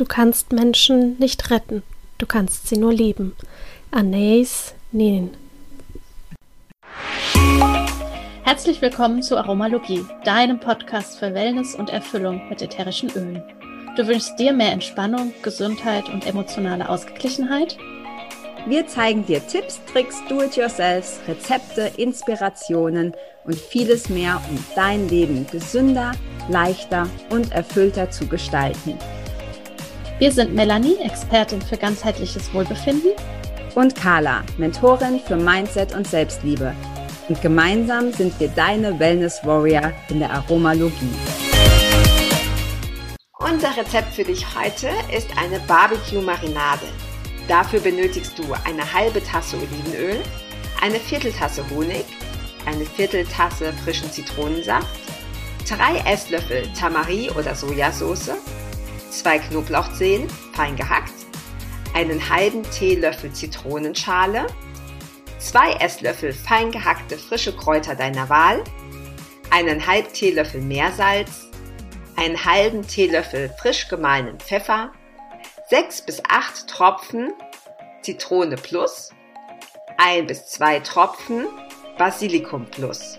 Du kannst Menschen nicht retten, du kannst sie nur lieben. Anais Nin. Herzlich willkommen zu Aromalogie, deinem Podcast für Wellness und Erfüllung mit ätherischen Ölen. Du wünschst dir mehr Entspannung, Gesundheit und emotionale Ausgeglichenheit? Wir zeigen dir Tipps, Tricks, Do-it-yourselfs, Rezepte, Inspirationen und vieles mehr, um dein Leben gesünder, leichter und erfüllter zu gestalten. Wir sind Melanie, Expertin für ganzheitliches Wohlbefinden. Und Carla, Mentorin für Mindset und Selbstliebe. Und gemeinsam sind wir deine Wellness Warrior in der Aromalogie. Unser Rezept für dich heute ist eine Barbecue-Marinade. Dafür benötigst du eine halbe Tasse Olivenöl, eine Vierteltasse Honig, eine Vierteltasse frischen Zitronensaft, drei Esslöffel Tamarie oder Sojasauce, zwei Knoblauchzehen, fein gehackt, einen halben Teelöffel Zitronenschale, zwei Esslöffel fein gehackte frische Kräuter deiner Wahl, einen halben Teelöffel Meersalz, einen halben Teelöffel frisch gemahlenen Pfeffer, sechs bis acht Tropfen Zitrone Plus, ein bis zwei Tropfen Basilikum Plus.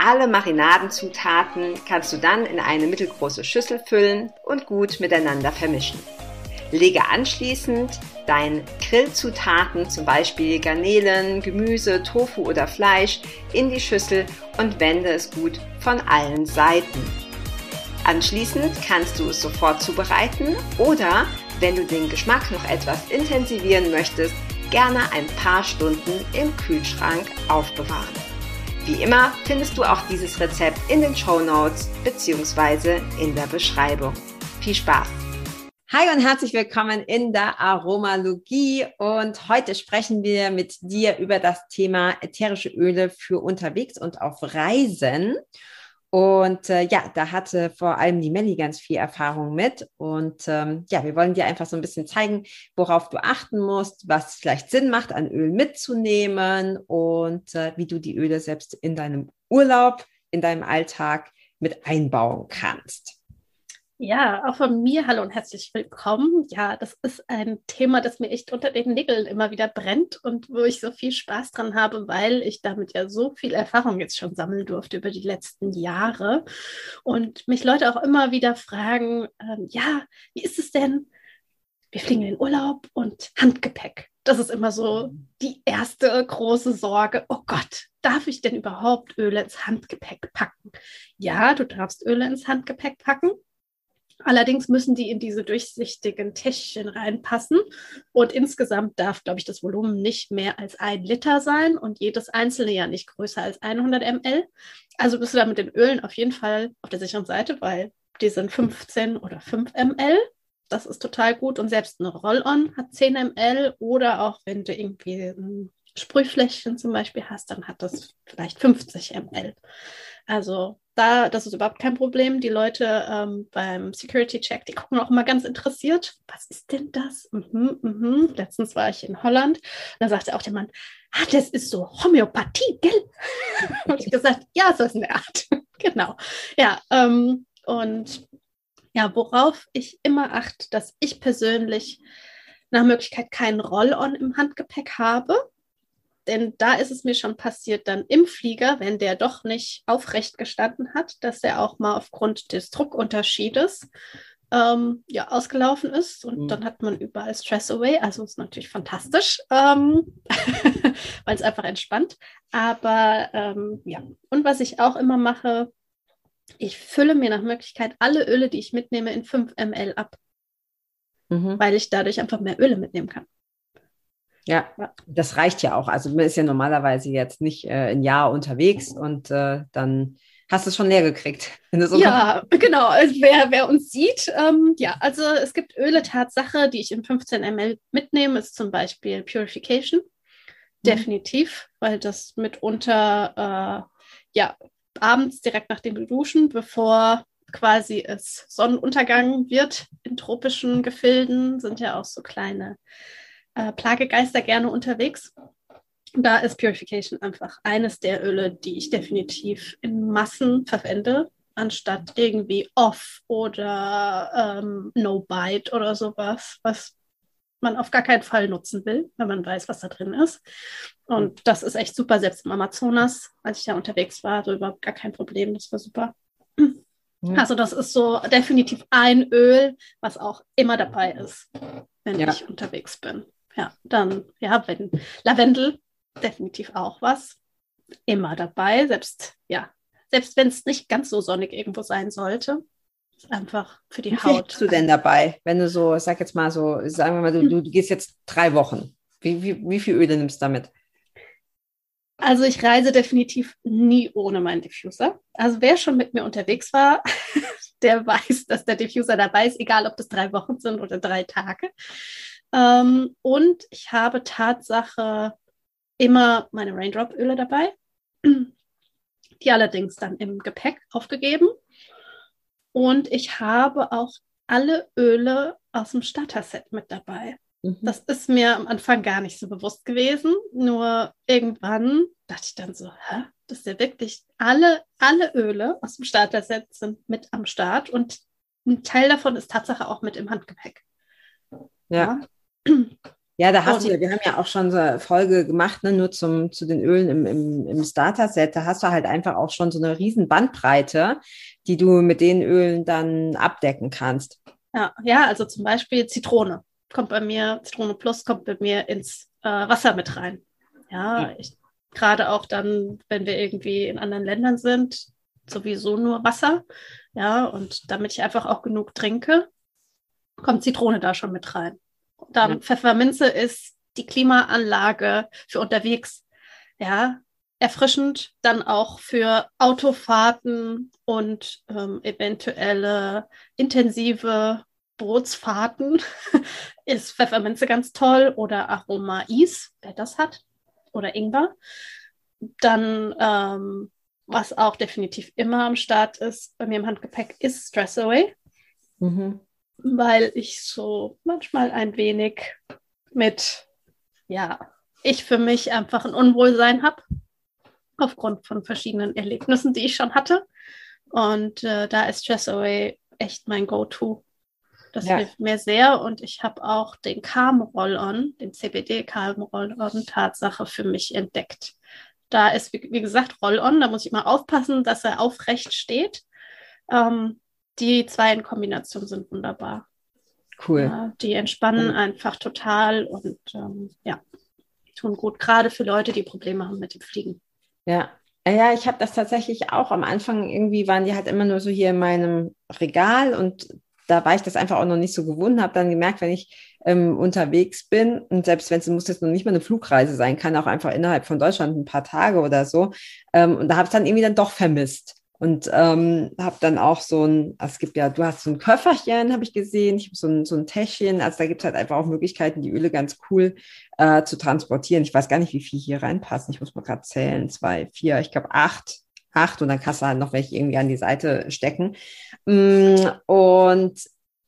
Alle Marinadenzutaten kannst du dann in eine mittelgroße Schüssel füllen und gut miteinander vermischen. Lege anschließend deine Grillzutaten, zum Beispiel Garnelen, Gemüse, Tofu oder Fleisch, in die Schüssel und wende es gut von allen Seiten. Anschließend kannst du es sofort zubereiten oder, wenn du den Geschmack noch etwas intensivieren möchtest, gerne ein paar Stunden im Kühlschrank aufbewahren. Wie immer findest du auch dieses Rezept in den Show Notes bzw. in der Beschreibung. Viel Spaß! Hi und herzlich willkommen in der Aromalogie und heute sprechen wir mit dir über das Thema ätherische Öle für unterwegs und auf Reisen. Und äh, ja, da hatte vor allem die Melli ganz viel Erfahrung mit. Und ähm, ja, wir wollen dir einfach so ein bisschen zeigen, worauf du achten musst, was vielleicht Sinn macht, an Öl mitzunehmen und äh, wie du die Öle selbst in deinem Urlaub, in deinem Alltag mit einbauen kannst. Ja, auch von mir hallo und herzlich willkommen. Ja, das ist ein Thema, das mir echt unter den Nägeln immer wieder brennt und wo ich so viel Spaß dran habe, weil ich damit ja so viel Erfahrung jetzt schon sammeln durfte über die letzten Jahre und mich Leute auch immer wieder fragen, ähm, ja, wie ist es denn? Wir fliegen in den Urlaub und Handgepäck. Das ist immer so die erste große Sorge. Oh Gott, darf ich denn überhaupt Öle ins Handgepäck packen? Ja, du darfst Öle ins Handgepäck packen Allerdings müssen die in diese durchsichtigen Täschchen reinpassen. Und insgesamt darf, glaube ich, das Volumen nicht mehr als ein Liter sein und jedes einzelne ja nicht größer als 100 ml. Also bist du da mit den Ölen auf jeden Fall auf der sicheren Seite, weil die sind 15 oder 5 ml. Das ist total gut. Und selbst eine Roll-On hat 10 ml oder auch wenn du irgendwie ein Sprühfläschchen zum Beispiel hast, dann hat das vielleicht 50 ml. Also da, das ist überhaupt kein Problem. Die Leute ähm, beim Security Check, die gucken auch immer ganz interessiert. Was ist denn das? Mhm, mhm. Letztens war ich in Holland. Da sagte auch der Mann, ah, das ist so Homöopathie, gell? Und ich gesagt, ja, so ist eine Art. genau. Ja, ähm, und ja, worauf ich immer achte, dass ich persönlich nach Möglichkeit keinen Roll-on im Handgepäck habe denn da ist es mir schon passiert, dann im Flieger, wenn der doch nicht aufrecht gestanden hat, dass er auch mal aufgrund des Druckunterschiedes ähm, ja, ausgelaufen ist. Und mhm. dann hat man überall Stress Away. Also ist natürlich fantastisch, ähm, weil es einfach entspannt. Aber ähm, ja, und was ich auch immer mache, ich fülle mir nach Möglichkeit alle Öle, die ich mitnehme, in 5 ml ab. Mhm. Weil ich dadurch einfach mehr Öle mitnehmen kann. Ja, das reicht ja auch. Also man ist ja normalerweise jetzt nicht äh, ein Jahr unterwegs und äh, dann hast du es schon leer gekriegt. Ja, genau. Also wer, wer uns sieht, ähm, ja, also es gibt Öle, Tatsache, die ich in 15 ml mitnehme, ist zum Beispiel Purification. Mhm. Definitiv, weil das mitunter, äh, ja, abends direkt nach dem Duschen, bevor quasi es Sonnenuntergang wird in tropischen Gefilden, sind ja auch so kleine äh, Plagegeister gerne unterwegs. Da ist Purification einfach eines der Öle, die ich definitiv in Massen verwende. anstatt irgendwie off oder ähm, no bite oder sowas, was man auf gar keinen Fall nutzen will, wenn man weiß, was da drin ist. Und das ist echt super, selbst im Amazonas, als ich da unterwegs war, so überhaupt gar kein Problem, das war super. Also das ist so definitiv ein Öl, was auch immer dabei ist, wenn ja. ich unterwegs bin. Ja, dann, ja, wenn Lavendel, definitiv auch was. Immer dabei, selbst, ja, selbst wenn es nicht ganz so sonnig irgendwo sein sollte. Einfach für die Wie Haut. Wie bist du denn dabei, wenn du so, sag jetzt mal so, sagen wir mal, du, du, du gehst jetzt drei Wochen. Wie, wie, wie viel Öle nimmst du damit? Also ich reise definitiv nie ohne meinen Diffuser. Also wer schon mit mir unterwegs war, der weiß, dass der Diffuser dabei ist, egal ob das drei Wochen sind oder drei Tage. Ähm, und ich habe Tatsache immer meine Raindrop-Öle dabei, die allerdings dann im Gepäck aufgegeben. Und ich habe auch alle Öle aus dem Starter-Set mit dabei. Mhm. Das ist mir am Anfang gar nicht so bewusst gewesen. Nur irgendwann dachte ich dann so, hä? Das ist ja wirklich alle, alle Öle aus dem Starter-Set sind mit am Start und ein Teil davon ist Tatsache auch mit im Handgepäck. Ja. ja. Ja, da hast du ja, wir haben ja auch schon so eine Folge gemacht, ne, nur zum, zu den Ölen im, im, im Starter-Set. Da hast du halt einfach auch schon so eine riesen Bandbreite, die du mit den Ölen dann abdecken kannst. Ja, ja, also zum Beispiel Zitrone kommt bei mir, Zitrone Plus kommt bei mir ins äh, Wasser mit rein. Ja, ich, gerade auch dann, wenn wir irgendwie in anderen Ländern sind, sowieso nur Wasser. Ja, und damit ich einfach auch genug trinke, kommt Zitrone da schon mit rein. Dann ja. Pfefferminze ist die Klimaanlage für unterwegs. Ja, erfrischend dann auch für Autofahrten und ähm, eventuelle intensive Bootsfahrten ist Pfefferminze ganz toll oder Aroma-Is, wer das hat, oder Ingwer. Dann, ähm, was auch definitiv immer am Start ist bei mir im Handgepäck, ist Stress Away, mhm. Weil ich so manchmal ein wenig mit, ja, ich für mich einfach ein Unwohlsein habe, aufgrund von verschiedenen Erlebnissen, die ich schon hatte. Und äh, da ist Stress Away echt mein Go-To. Das ja. hilft mir sehr und ich habe auch den Calm Roll-On, den CBD Calm Roll-On Tatsache für mich entdeckt. Da ist, wie, wie gesagt, Roll-On, da muss ich mal aufpassen, dass er aufrecht steht. Ähm, die zwei in Kombination sind wunderbar. Cool. Ja, die entspannen cool. einfach total und ähm, ja, tun gut, gerade für Leute, die Probleme haben mit dem Fliegen. Ja, ja, ich habe das tatsächlich auch am Anfang irgendwie waren die halt immer nur so hier in meinem Regal und da war ich das einfach auch noch nicht so gewohnt, habe dann gemerkt, wenn ich ähm, unterwegs bin und selbst wenn es muss jetzt noch nicht mal eine Flugreise sein, kann auch einfach innerhalb von Deutschland ein paar Tage oder so. Ähm, und da habe ich dann irgendwie dann doch vermisst. Und ähm, habe dann auch so ein, also es gibt ja, du hast so ein Köfferchen, habe ich gesehen, ich habe so ein, so ein Täschchen, also da gibt es halt einfach auch Möglichkeiten, die Öle ganz cool äh, zu transportieren. Ich weiß gar nicht, wie viel hier reinpassen, ich muss mal gerade zählen, zwei, vier, ich glaube acht acht. Und dann kannst du halt noch welche irgendwie an die Seite stecken. Mm, und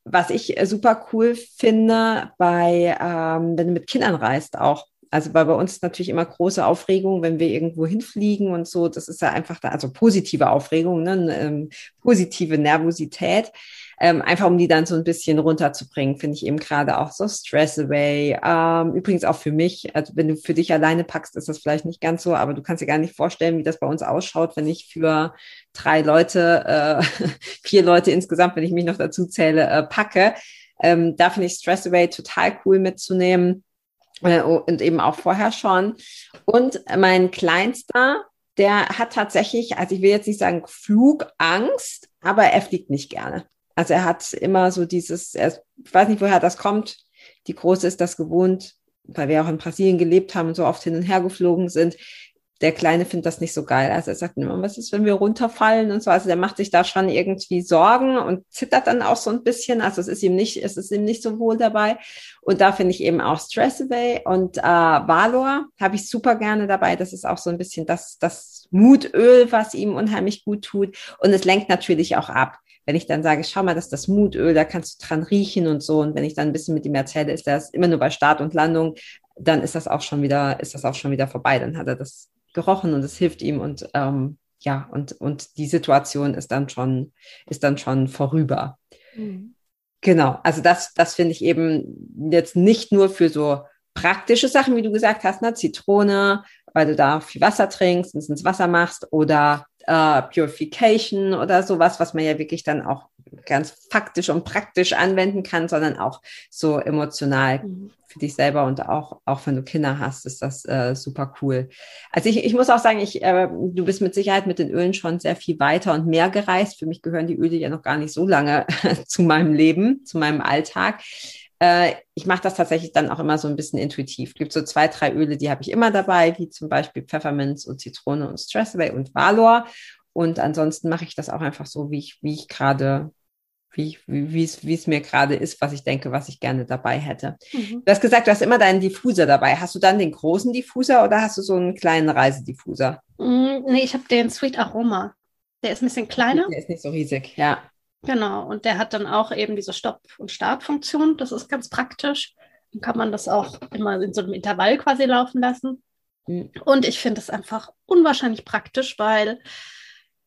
was ich super cool finde, bei, ähm, wenn du mit Kindern reist auch, also bei, bei uns ist natürlich immer große Aufregung, wenn wir irgendwo hinfliegen und so. Das ist ja einfach da, also positive Aufregung, ne? Ähm, positive Nervosität ähm, einfach um die dann so ein bisschen runterzubringen, finde ich eben gerade auch so Stress Away. Ähm, übrigens auch für mich, also wenn du für dich alleine packst, ist das vielleicht nicht ganz so, aber du kannst dir gar nicht vorstellen, wie das bei uns ausschaut, wenn ich für drei Leute, äh, vier Leute insgesamt, wenn ich mich noch dazu zähle, äh, packe. Ähm, da finde ich Stress Away total cool mitzunehmen äh, und eben auch vorher schon. Und mein Kleinster, der hat tatsächlich, also ich will jetzt nicht sagen Flugangst, aber er fliegt nicht gerne. Also er hat immer so dieses, er, ich weiß nicht, woher das kommt. Die Große ist das gewohnt, weil wir auch in Brasilien gelebt haben und so oft hin und her geflogen sind. Der Kleine findet das nicht so geil. Also er sagt immer, was ist, wenn wir runterfallen und so. Also der macht sich da schon irgendwie Sorgen und zittert dann auch so ein bisschen. Also es ist ihm nicht, es ist ihm nicht so wohl dabei. Und da finde ich eben auch Stress Away und äh, Valor habe ich super gerne dabei. Das ist auch so ein bisschen das, das Mutöl, was ihm unheimlich gut tut. Und es lenkt natürlich auch ab wenn ich dann sage, schau mal, das ist das Mutöl, da kannst du dran riechen und so. Und wenn ich dann ein bisschen mit ihm erzähle, ist das immer nur bei Start und Landung, dann ist das auch schon wieder, ist das auch schon wieder vorbei. Dann hat er das gerochen und es hilft ihm und ähm, ja, und, und die Situation ist dann schon, ist dann schon vorüber. Mhm. Genau, also das, das finde ich eben jetzt nicht nur für so praktische Sachen, wie du gesagt hast, ne? Zitrone, weil du da viel Wasser trinkst und es ins Wasser machst oder äh, Purification oder sowas, was man ja wirklich dann auch ganz faktisch und praktisch anwenden kann, sondern auch so emotional mhm. für dich selber und auch, auch wenn du Kinder hast, ist das äh, super cool. Also ich, ich muss auch sagen, ich, äh, du bist mit Sicherheit mit den Ölen schon sehr viel weiter und mehr gereist. Für mich gehören die Öle ja noch gar nicht so lange zu meinem Leben, zu meinem Alltag äh, ich mache das tatsächlich dann auch immer so ein bisschen intuitiv. Es gibt so zwei, drei Öle, die habe ich immer dabei, wie zum Beispiel Pfefferminz und Zitrone und Stressaway und Valor. Und ansonsten mache ich das auch einfach so, wie ich, wie ich gerade, wie, wie, wie es mir gerade ist, was ich denke, was ich gerne dabei hätte. Mhm. Du hast gesagt, du hast immer deinen Diffuser dabei. Hast du dann den großen Diffuser oder hast du so einen kleinen Reisediffuser? Mm, nee, ich habe den Sweet Aroma. Der ist ein bisschen kleiner. Der ist nicht so riesig, ja. Genau, und der hat dann auch eben diese Stopp- und Startfunktion. Das ist ganz praktisch. Dann kann man das auch immer in so einem Intervall quasi laufen lassen. Mhm. Und ich finde es einfach unwahrscheinlich praktisch, weil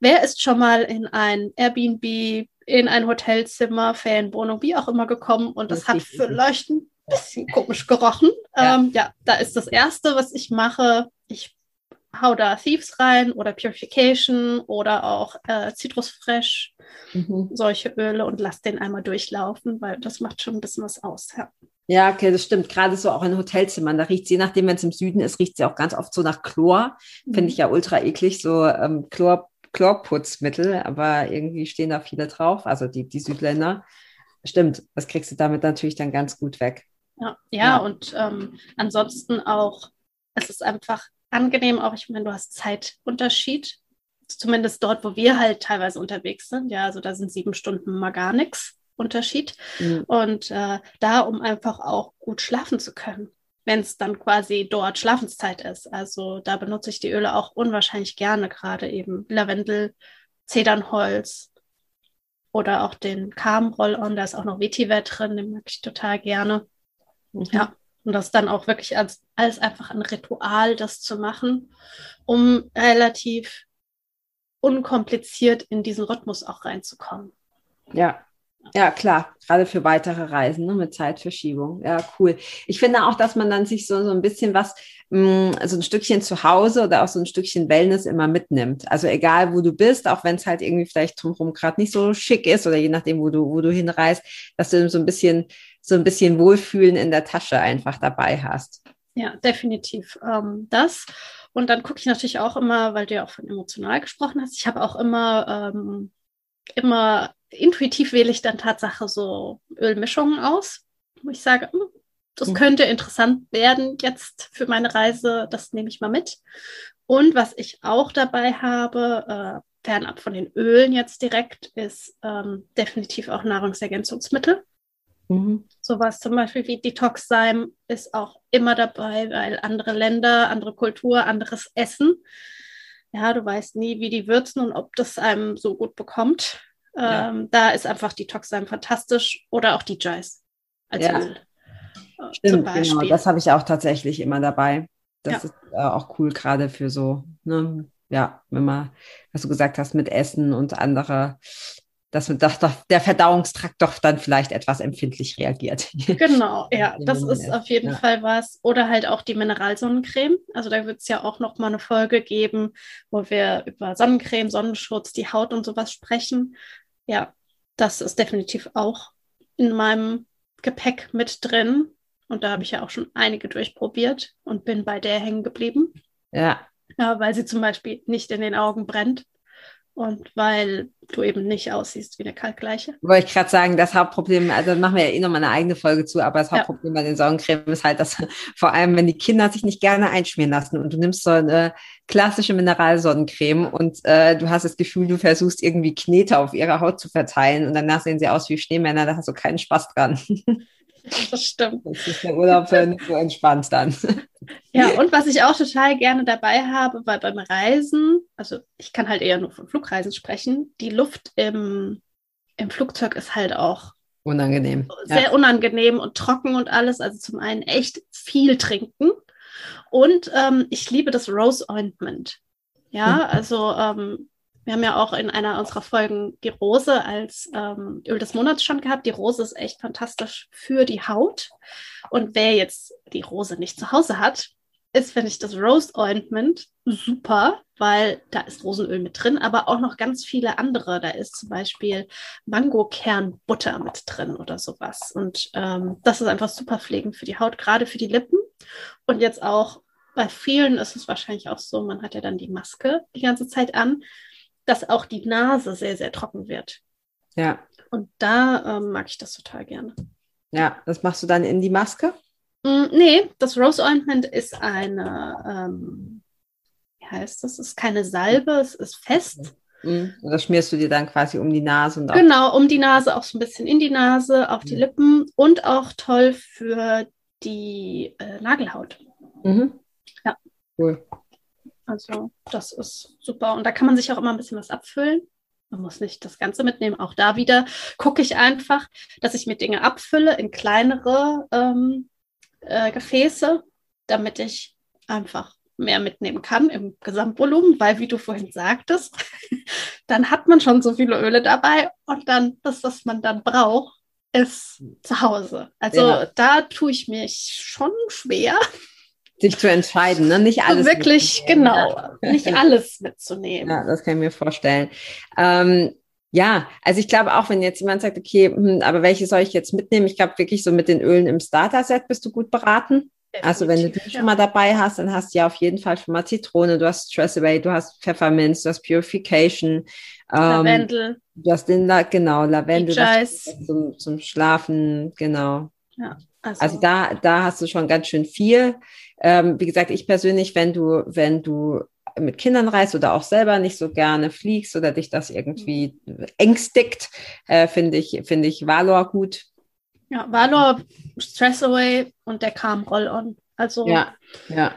wer ist schon mal in ein Airbnb, in ein Hotelzimmer, Ferienwohnung, wie auch immer gekommen und das, das hat vielleicht ein bisschen komisch gerochen. Ja. Ähm, ja, da ist das Erste, was ich mache. Ich hau da Thieves rein oder Purification oder auch äh, Citrus Fresh, mhm. solche Öle und lass den einmal durchlaufen, weil das macht schon ein bisschen was aus. Ja. Ja, okay, das stimmt. Gerade so auch in Hotelzimmern, da riecht je nachdem, wenn es im Süden ist, riecht sie auch ganz oft so nach Chlor. Mhm. Finde ich ja ultra eklig, so ähm, Chlor, Chlorputzmittel, aber irgendwie stehen da viele drauf, also die, die Südländer. Stimmt, das kriegst du damit natürlich dann ganz gut weg. Ja, ja, ja. und ähm, ansonsten auch, es ist einfach angenehm auch. Ich meine, du hast Zeitunterschied. Zumindest dort, wo wir halt teilweise unterwegs sind. Ja, also da sind sieben Stunden mal gar nichts Unterschied. Mhm. Und äh, da, um einfach auch gut schlafen zu können, wenn es dann quasi dort Schlafenszeit ist. Also da benutze ich die Öle auch unwahrscheinlich gerne, gerade eben Lavendel, Zedernholz oder auch den Calm Roll-On. Da ist auch noch Vetiver drin, den mag ich total gerne. Mhm. Ja, und das dann auch wirklich als alles einfach ein Ritual, das zu machen, um relativ unkompliziert in diesen Rhythmus auch reinzukommen. Ja, ja, klar, gerade für weitere Reisen ne, mit Zeitverschiebung. Ja, cool. Ich finde auch, dass man dann sich so, so ein bisschen was, mh, mm, so ein Stückchen zu Hause oder auch so ein Stückchen Wellness immer mitnimmt. Also egal, wo du bist, auch wenn es halt irgendwie vielleicht drumherum gerade nicht so schick ist oder je nachdem, wo du, wo du hinreist, dass du so ein bisschen so ein bisschen Wohlfühlen in der Tasche einfach dabei hast. Ja, definitiv ähm, das. Und dann gucke ich natürlich auch immer, weil du ja auch von emotional gesprochen hast, ich habe auch immer, ähm, immer intuitiv wähle ich dann Tatsache so Ölmischungen aus, wo ich sage, hm, das mhm. könnte interessant werden jetzt für meine Reise, das nehme ich mal mit. Und was ich auch dabei habe, äh, fernab von den Ölen jetzt direkt, ist ähm, definitiv auch Nahrungsergänzungsmittel. Mhm. Sowas zum Beispiel wie Detox sein ist auch immer dabei, weil andere Länder, andere Kultur, anderes Essen. Ja, du weißt nie, wie die würzen und ob das einem so gut bekommt. Ja. Ähm, da ist einfach Detox sein fantastisch oder auch DJs als ja. Öl. Äh, Stimmt, genau. Das habe ich auch tatsächlich immer dabei. Das ja. ist äh, auch cool, gerade für so, ne, ja, wenn man, was du gesagt hast, mit Essen und andere dass, dass der Verdauungstrakt doch dann vielleicht etwas empfindlich reagiert. Genau, ja, das ist auf jeden ja. Fall was. Oder halt auch die Mineralsonnencreme. Also da wird es ja auch noch mal eine Folge geben, wo wir über Sonnencreme, Sonnenschutz, die Haut und sowas sprechen. Ja, das ist definitiv auch in meinem Gepäck mit drin. Und da habe ich ja auch schon einige durchprobiert und bin bei der hängen geblieben. Ja. ja. Weil sie zum Beispiel nicht in den Augen brennt. Und weil du eben nicht aussiehst wie eine Kalkgleiche. Wollte ich gerade sagen, das Hauptproblem, also machen wir ja eh nochmal eine eigene Folge zu, aber das Hauptproblem ja. bei den Sonnencreme ist halt, dass vor allem, wenn die Kinder sich nicht gerne einschmieren lassen und du nimmst so eine klassische Mineralsonnencreme und äh, du hast das Gefühl, du versuchst irgendwie Knete auf ihrer Haut zu verteilen und danach sehen sie aus wie Schneemänner, da hast du keinen Spaß dran. Das stimmt. Das ist der Urlaub nicht so entspannt dann. Ja, und was ich auch total gerne dabei habe, weil beim Reisen, also ich kann halt eher nur von Flugreisen sprechen, die Luft im, im Flugzeug ist halt auch unangenehm. Sehr ja. unangenehm und trocken und alles. Also zum einen echt viel trinken. Und ähm, ich liebe das Rose Ointment. Ja, mhm. also ähm, wir haben ja auch in einer unserer Folgen die Rose als ähm, Öl des Monats schon gehabt. Die Rose ist echt fantastisch für die Haut. Und wer jetzt die Rose nicht zu Hause hat, ist, finde ich, das Rose Ointment super, weil da ist Rosenöl mit drin, aber auch noch ganz viele andere. Da ist zum Beispiel Mangokernbutter mit drin oder sowas. Und ähm, das ist einfach super pflegend für die Haut, gerade für die Lippen. Und jetzt auch bei vielen ist es wahrscheinlich auch so, man hat ja dann die Maske die ganze Zeit an, dass auch die Nase sehr, sehr trocken wird. Ja. Und da ähm, mag ich das total gerne. Ja, das machst du dann in die Maske? Mm, nee, das Rose Ointment ist eine, ähm, wie heißt das? Es ist keine Salbe, es ist fest. Mhm. Und das schmierst du dir dann quasi um die Nase und Genau, um die Nase, auch so ein bisschen in die Nase, auf die mhm. Lippen und auch toll für die äh, Nagelhaut. Mhm. Ja. Cool. Also, das ist super. Und da kann man sich auch immer ein bisschen was abfüllen. Man muss nicht das Ganze mitnehmen. Auch da wieder gucke ich einfach, dass ich mir Dinge abfülle in kleinere ähm, äh, Gefäße, damit ich einfach mehr mitnehmen kann im Gesamtvolumen, weil wie du vorhin sagtest, dann hat man schon so viele Öle dabei und dann das, was man dann braucht, ist zu Hause. Also ja. da tue ich mich schon schwer. Sich zu entscheiden, ne? nicht alles. Wirklich, genau, nicht alles mitzunehmen. Ja, das kann ich mir vorstellen. Ähm, ja, also ich glaube auch, wenn jetzt jemand sagt, okay, hm, aber welche soll ich jetzt mitnehmen? Ich glaube wirklich so mit den Ölen im Starter-Set bist du gut beraten. Definitiv, also wenn du die ja. schon mal dabei hast, dann hast du ja auf jeden Fall schon mal Zitrone, du hast Stress Away, du hast Pfefferminz, du hast Purification. Ähm, Lavendel. Du hast den, La genau, Lavendel zum, zum Schlafen, genau. Ja, also. also, da, da hast du schon ganz schön viel. Ähm, wie gesagt, ich persönlich, wenn du, wenn du mit Kindern reist oder auch selber nicht so gerne fliegst oder dich das irgendwie ängstigt, äh, finde ich, finde ich Valor gut. Ja, Valor, Stress Away und der Calm Roll-On. Also. Ja, ja,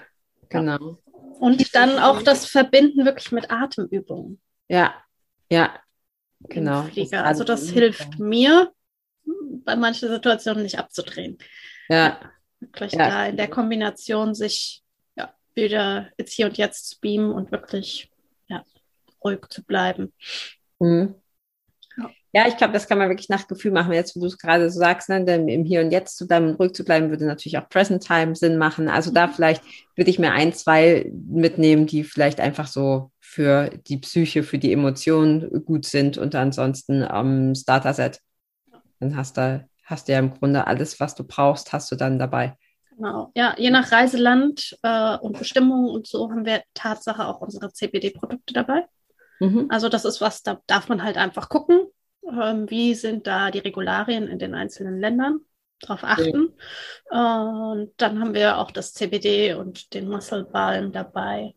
genau. Und dann auch das Verbinden wirklich mit Atemübungen. Ja, ja, genau. Also das hilft mir, bei manchen Situationen nicht abzudrehen. Ja. Wirklich ja. da in der Kombination sich wieder jetzt hier und jetzt zu beamen und wirklich ja, ruhig zu bleiben. Mhm. Ja. ich glaube, das kann man wirklich nach Gefühl machen. Jetzt, wo du es gerade so sagst, ne, im Hier und Jetzt zu bleiben und ruhig zu bleiben, würde natürlich auch Present Time Sinn machen. Also mhm. da vielleicht würde ich mir ein, zwei mitnehmen, die vielleicht einfach so für die Psyche, für die Emotionen gut sind und ansonsten am ähm, Starter-Set. Dann hast du, hast du ja im Grunde alles, was du brauchst, hast du dann dabei. Genau. Ja, je nach Reiseland äh, und Bestimmung und so haben wir Tatsache auch unsere CBD-Produkte dabei. Mhm. Also das ist was, da darf man halt einfach gucken, ähm, wie sind da die Regularien in den einzelnen Ländern, darauf achten. Ja. und dann haben wir auch das CBD und den Muscle Balm dabei.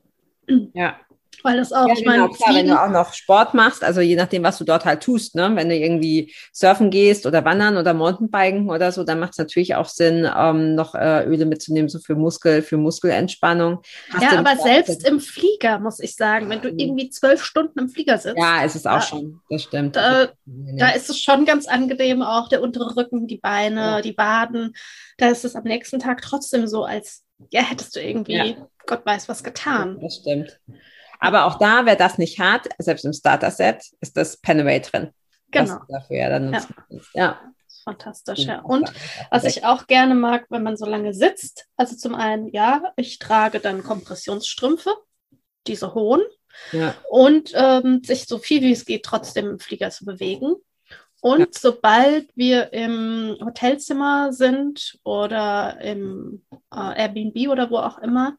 Ja. Weil das auch, ja, ich meine, genau, klar, wenn du auch noch Sport machst, also je nachdem, was du dort halt tust, ne? wenn du irgendwie surfen gehst oder wandern oder Mountainbiken oder so, dann macht es natürlich auch Sinn, ähm, noch äh, Öle mitzunehmen, so für Muskel, für Muskelentspannung. Hast ja, aber selbst im Flieger, muss ich sagen, wenn du irgendwie zwölf Stunden im Flieger sitzt. Ja, es ist auch da, schon, das stimmt. Da, da, ist es schon ganz angenehm, auch der untere Rücken, die Beine, ja. die Waden. Da ist es am nächsten Tag trotzdem so, als ja, hättest du irgendwie. Gott weiß was getan. Das stimmt. Aber auch da, wer das nicht hat, selbst im Starter-Set, ist das Penaway drin. Genau. dafür ja dann ja. ja. Fantastisch, ja. Und was ich auch gerne mag, wenn man so lange sitzt, also zum einen, ja, ich trage dann Kompressionsstrümpfe, diese hohen, ja. und ähm, sich so viel wie es geht trotzdem im Flieger zu bewegen. Und ja. sobald wir im Hotelzimmer sind oder im äh, Airbnb oder wo auch immer,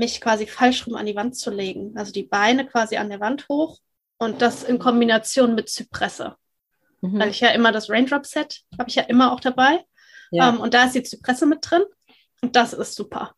mich quasi falsch rum an die Wand zu legen. Also die Beine quasi an der Wand hoch und das in Kombination mit Zypresse. Mhm. Weil ich ja immer das Raindrop-Set habe ich ja immer auch dabei. Ja. Um, und da ist die Zypresse mit drin und das ist super.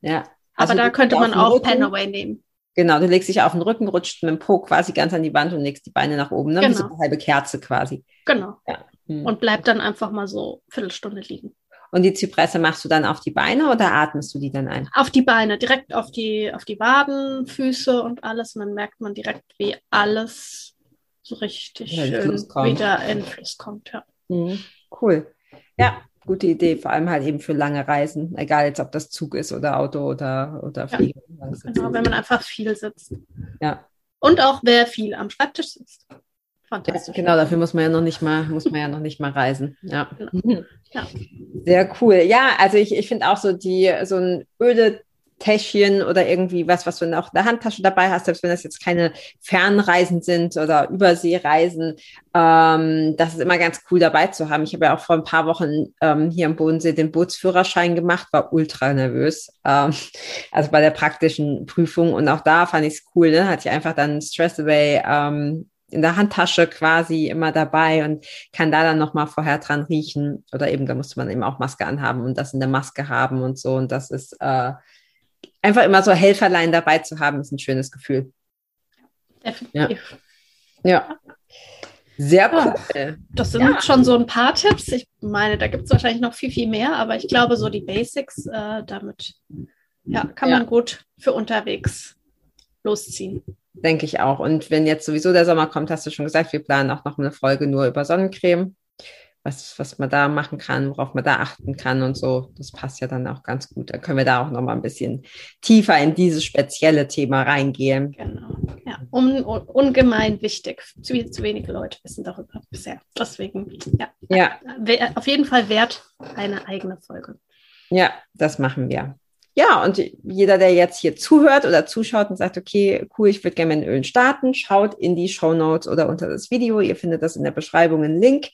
Ja. Also Aber da könnte man auch Pen Away nehmen. Genau, du legst dich auf den Rücken, rutscht mit dem Po quasi ganz an die Wand und legst die Beine nach oben, ne? Genau. Wie so genau. eine halbe Kerze quasi. Genau. Ja. Hm. Und bleib dann einfach mal so eine Viertelstunde liegen. Und die Zypresse machst du dann auf die Beine oder atmest du die dann ein? Auf die Beine, direkt auf die, auf die Waden, Füße und alles. Und dann merkt man direkt, wie alles so richtig ja, schön wieder in Fluss kommt. Ja. Mhm. Cool. Ja, gute Idee, vor allem halt eben für lange Reisen, egal jetzt ob das Zug ist oder Auto oder, oder Ja. Flieger. Genau, wenn man einfach viel sitzt. Ja. Und auch wer viel am Schreibtisch sitzt. Ja, Fantastisch. genau, dafür muss man ja noch nicht mal, muss man ja noch nicht mal reisen. Ja. Genau. Ja. Sehr cool. Ja, also ich, ich finde auch so die, so ein öde Täschchen oder irgendwie was, was du auch in der Handtasche dabei hast, selbst wenn das jetzt keine Fernreisen sind oder Überseereisen, ähm, das ist immer ganz cool dabei zu haben. Ich habe ja auch vor ein paar Wochen ähm, hier am Bodensee den Bootsführerschein gemacht, war ultra nervös, ähm, also bei der praktischen Prüfung und auch da fand ich es cool, ne? hatte ich einfach dann Stress Away ähm, in der Handtasche quasi immer dabei und kann da dann nochmal vorher dran riechen. Oder eben, da musste man eben auch Maske anhaben und das in der Maske haben und so. Und das ist äh, einfach immer so Helferlein dabei zu haben, ist ein schönes Gefühl. Definitiv. Ja. Sehr Ja. cool. Das sind Ja. schon so ein paar Tipps. Ich meine, da gibt es wahrscheinlich noch viel, viel mehr, aber ich glaube, so die Basics, äh, damit ja, kann man gut für unterwegs losziehen. Denke ich auch. Und wenn jetzt sowieso der Sommer kommt, hast du schon gesagt, wir planen auch noch eine Folge nur über Sonnencreme. Was, was man da machen kann, worauf man da achten kann und so. Das passt ja dann auch ganz gut. Da können wir da auch noch mal ein bisschen tiefer in dieses spezielle Thema reingehen. Genau. Ja, un, un, ungemein wichtig. Zu, zu wenige Leute wissen darüber bisher. Deswegen, ja, Ja, auf jeden Fall wert eine eigene Folge. Ja, das machen wir. Ja, und jeder, der jetzt hier zuhört oder zuschaut und sagt, okay, cool, ich würde gerne mit den Ölen starten, schaut in die Show Notes oder unter das Video. Ihr findet das in der Beschreibung einen Link,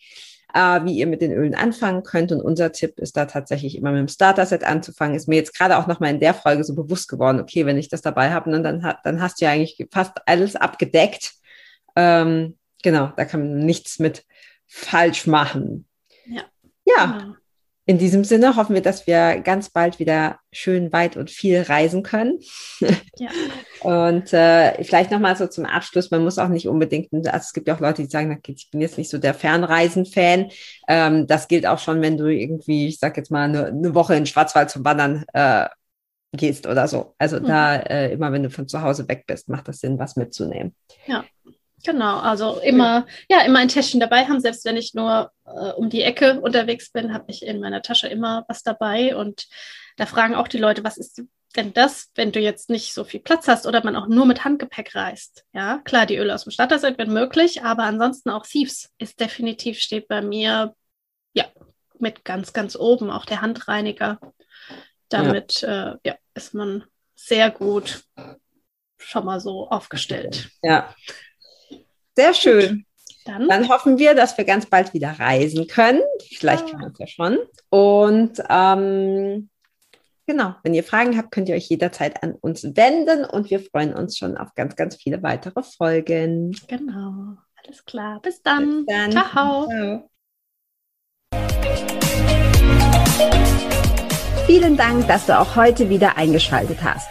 äh, wie ihr mit den Ölen anfangen könnt. Und unser Tipp ist da tatsächlich immer mit dem Starter-Set anzufangen. Ist mir jetzt gerade auch nochmal in der Folge so bewusst geworden, okay, wenn ich das dabei habe, ne, dann, hat, dann hast du ja eigentlich fast alles abgedeckt. Ähm, genau, da kann man nichts mit falsch machen. Ja. Ja, Genau. In diesem Sinne hoffen wir, dass wir ganz bald wieder schön weit und viel reisen können. Ja. Und äh, vielleicht nochmal so zum Abschluss, man muss auch nicht unbedingt, also es gibt ja auch Leute, die sagen, okay, ich bin jetzt nicht so der Fernreisen-Fan. Ähm, das gilt auch schon, wenn du irgendwie, ich sag jetzt mal, eine, eine Woche in Schwarzwald zum Wandern äh, gehst oder so. Also Mhm. da äh, immer, wenn du von zu Hause weg bist, macht das Sinn, was mitzunehmen. Genau, also immer, ja, immer ein Täschchen dabei haben, selbst wenn ich nur äh, um die Ecke unterwegs bin, habe ich in meiner Tasche immer was dabei. Und da fragen auch die Leute, was ist denn das, wenn du jetzt nicht so viel Platz hast oder man auch nur mit Handgepäck reist? Ja, klar, die Öle aus dem Starter sind, wenn möglich, aber ansonsten auch Thieves ist definitiv, steht bei mir, ja, mit ganz, ganz oben, auch der Handreiniger. Damit ja. Äh, ja, ist man sehr gut schon mal so aufgestellt. Ja. Sehr schön. Dann, Dann hoffen wir, dass wir ganz bald wieder reisen können. Vielleicht Ja. können wir es ja schon. Und ähm, genau, wenn ihr Fragen habt, könnt ihr euch jederzeit an uns wenden und wir freuen uns schon auf ganz, ganz viele weitere Folgen. genau. Alles klar. Bis dann. Bis dann. Ciao. Ciao. Vielen Dank, dass du auch heute wieder eingeschaltet hast.